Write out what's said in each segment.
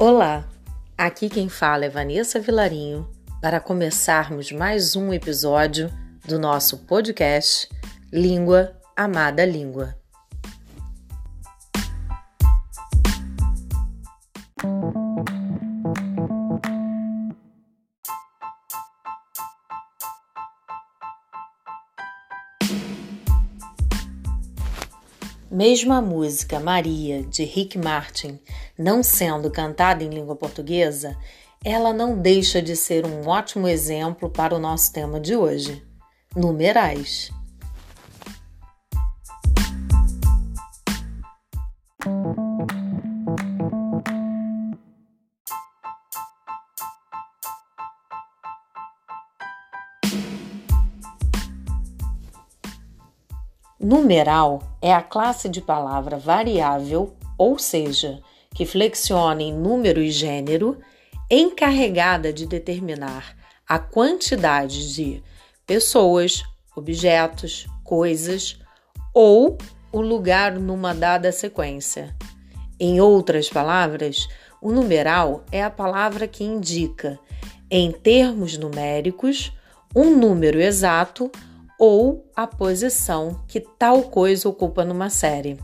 Olá, aqui quem fala é Vanessa Vilarinho para começarmos mais um episódio do nosso podcast Língua Amada Língua. Mesmo a música Maria, de Rick Martin, não sendo cantada em língua portuguesa, ela não deixa de ser um ótimo exemplo para o nosso tema de hoje: numerais. Numeral é a classe de palavra variável, ou seja, que flexiona em número e gênero, encarregada de determinar a quantidade de pessoas, objetos, coisas ou o lugar numa dada sequência. Em outras palavras, o numeral é a palavra que indica, em termos numéricos, um número exato ou a posição que tal coisa ocupa numa série.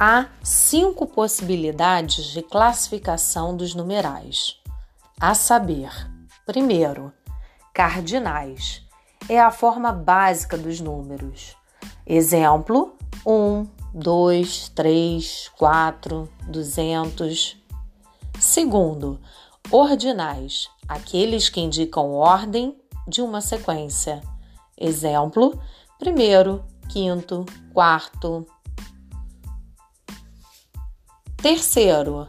Há cinco possibilidades de classificação dos numerais, a saber: primeiro, cardinais é a forma básica dos números. Exemplo: 1, 2, 3, 4, 200. Segundo, ordinais, aqueles que indicam ordem de uma sequência. Exemplo: primeiro, quinto, quarto. Terceiro,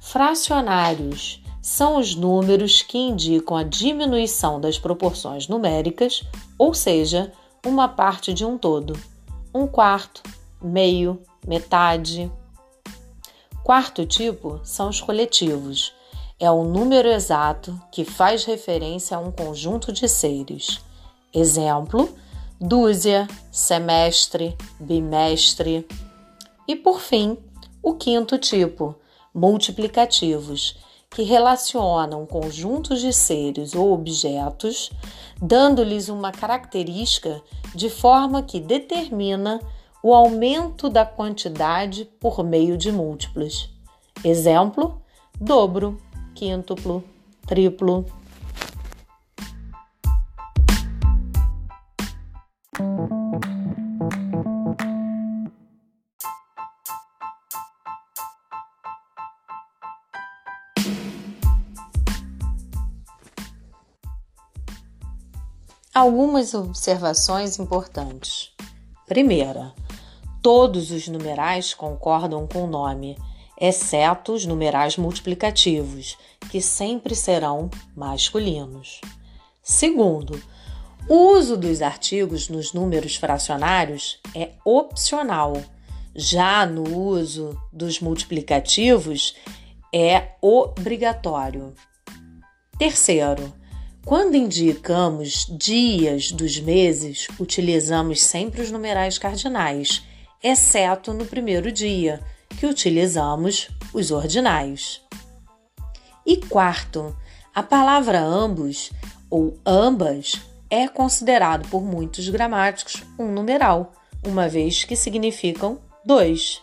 fracionários são os números que indicam a diminuição das proporções numéricas, ou seja, uma parte de um todo. Um quarto, meio, metade. Quarto tipo são os coletivos. É o número exato que faz referência a um conjunto de seres. Exemplo: dúzia, semestre, bimestre. E por fim, o quinto tipo, multiplicativos que relacionam conjuntos de seres ou objetos, dando-lhes uma característica de forma que determina o aumento da quantidade por meio de múltiplos. Exemplo: dobro, quíntuplo, triplo. Algumas observações importantes. Primeira, todos os numerais concordam com o nome, exceto os numerais multiplicativos, que sempre serão masculinos. Segundo, o uso dos artigos nos números fracionários é opcional. Já no uso dos multiplicativos é obrigatório. Terceiro, quando indicamos dias dos meses, utilizamos sempre os numerais cardinais, exceto no primeiro dia, que utilizamos os ordinais. E quarto, a palavra ambos ou ambas é considerado por muitos gramáticos um numeral, uma vez que significam dois.